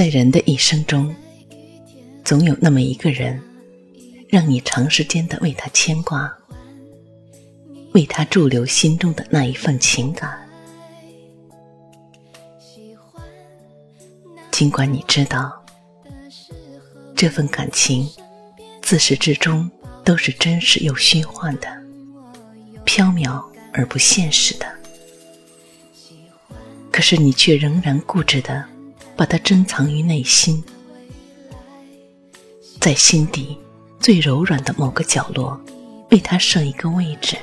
在人的一生中，总有那么一个人，让你长时间的为他牵挂，为他驻留心中的那一份情感。尽管你知道，这份感情自始至终都是真实又虚幻的，缥缈而不现实的，可是你却仍然固执的。把它珍藏于内心，在心底最柔软的某个角落，为它设一个位置。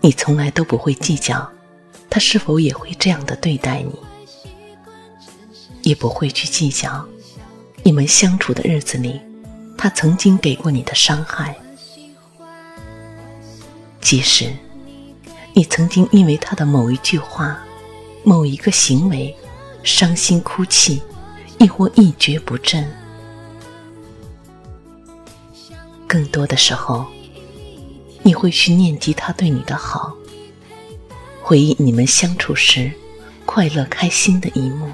你从来都不会计较，他是否也会这样的对待你，也不会去计较，你们相处的日子里，他曾经给过你的伤害。即使你曾经因为他的某一句话。某一个行为，伤心哭泣，亦或一蹶不振。更多的时候，你会去念及他对你的好，回忆你们相处时快乐开心的一幕，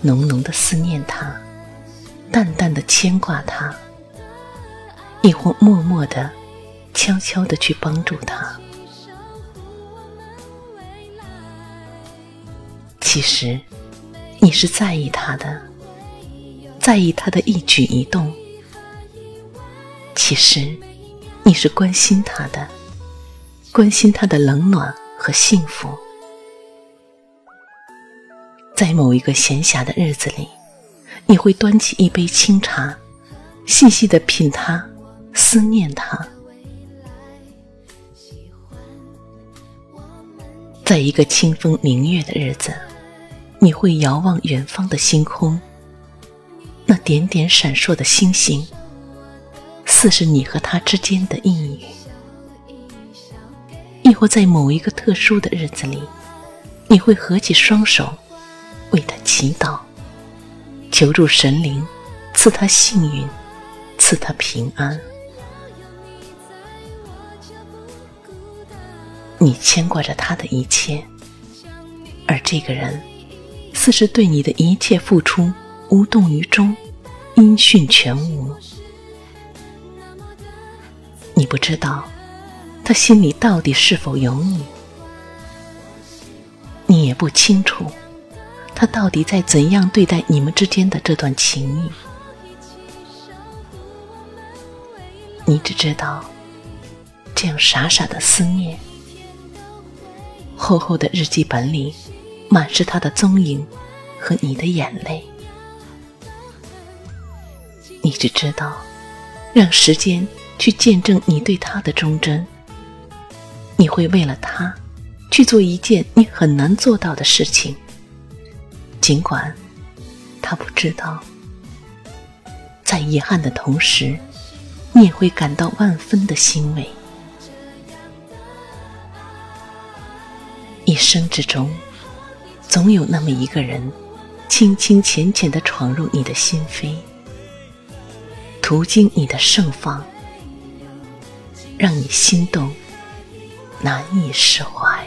浓浓的思念他，淡淡的牵挂他，亦或默默的、悄悄的去帮助他。其实，你是在意他的，在意他的一举一动。其实，你是关心他的，关心他的冷暖和幸福。在某一个闲暇的日子里，你会端起一杯清茶，细细的品它，思念他。在一个清风明月的日子。你会遥望远方的星空，那点点闪烁的星星，似是你和他之间的意语；亦或在某一个特殊的日子里，你会合起双手，为他祈祷，求助神灵，赐他幸运，赐他平安。你牵挂着他的一切，而这个人。似是对你的一切付出无动于衷，音讯全无。你不知道他心里到底是否有你，你也不清楚他到底在怎样对待你们之间的这段情谊。你只知道这样傻傻的思念，厚厚的日记本里。满是他的踪影和你的眼泪，你只知道让时间去见证你对他的忠贞。你会为了他去做一件你很难做到的事情，尽管他不知道。在遗憾的同时，你也会感到万分的欣慰。一生之中。总有那么一个人，轻轻浅浅的闯入你的心扉，途经你的盛放，让你心动，难以释怀。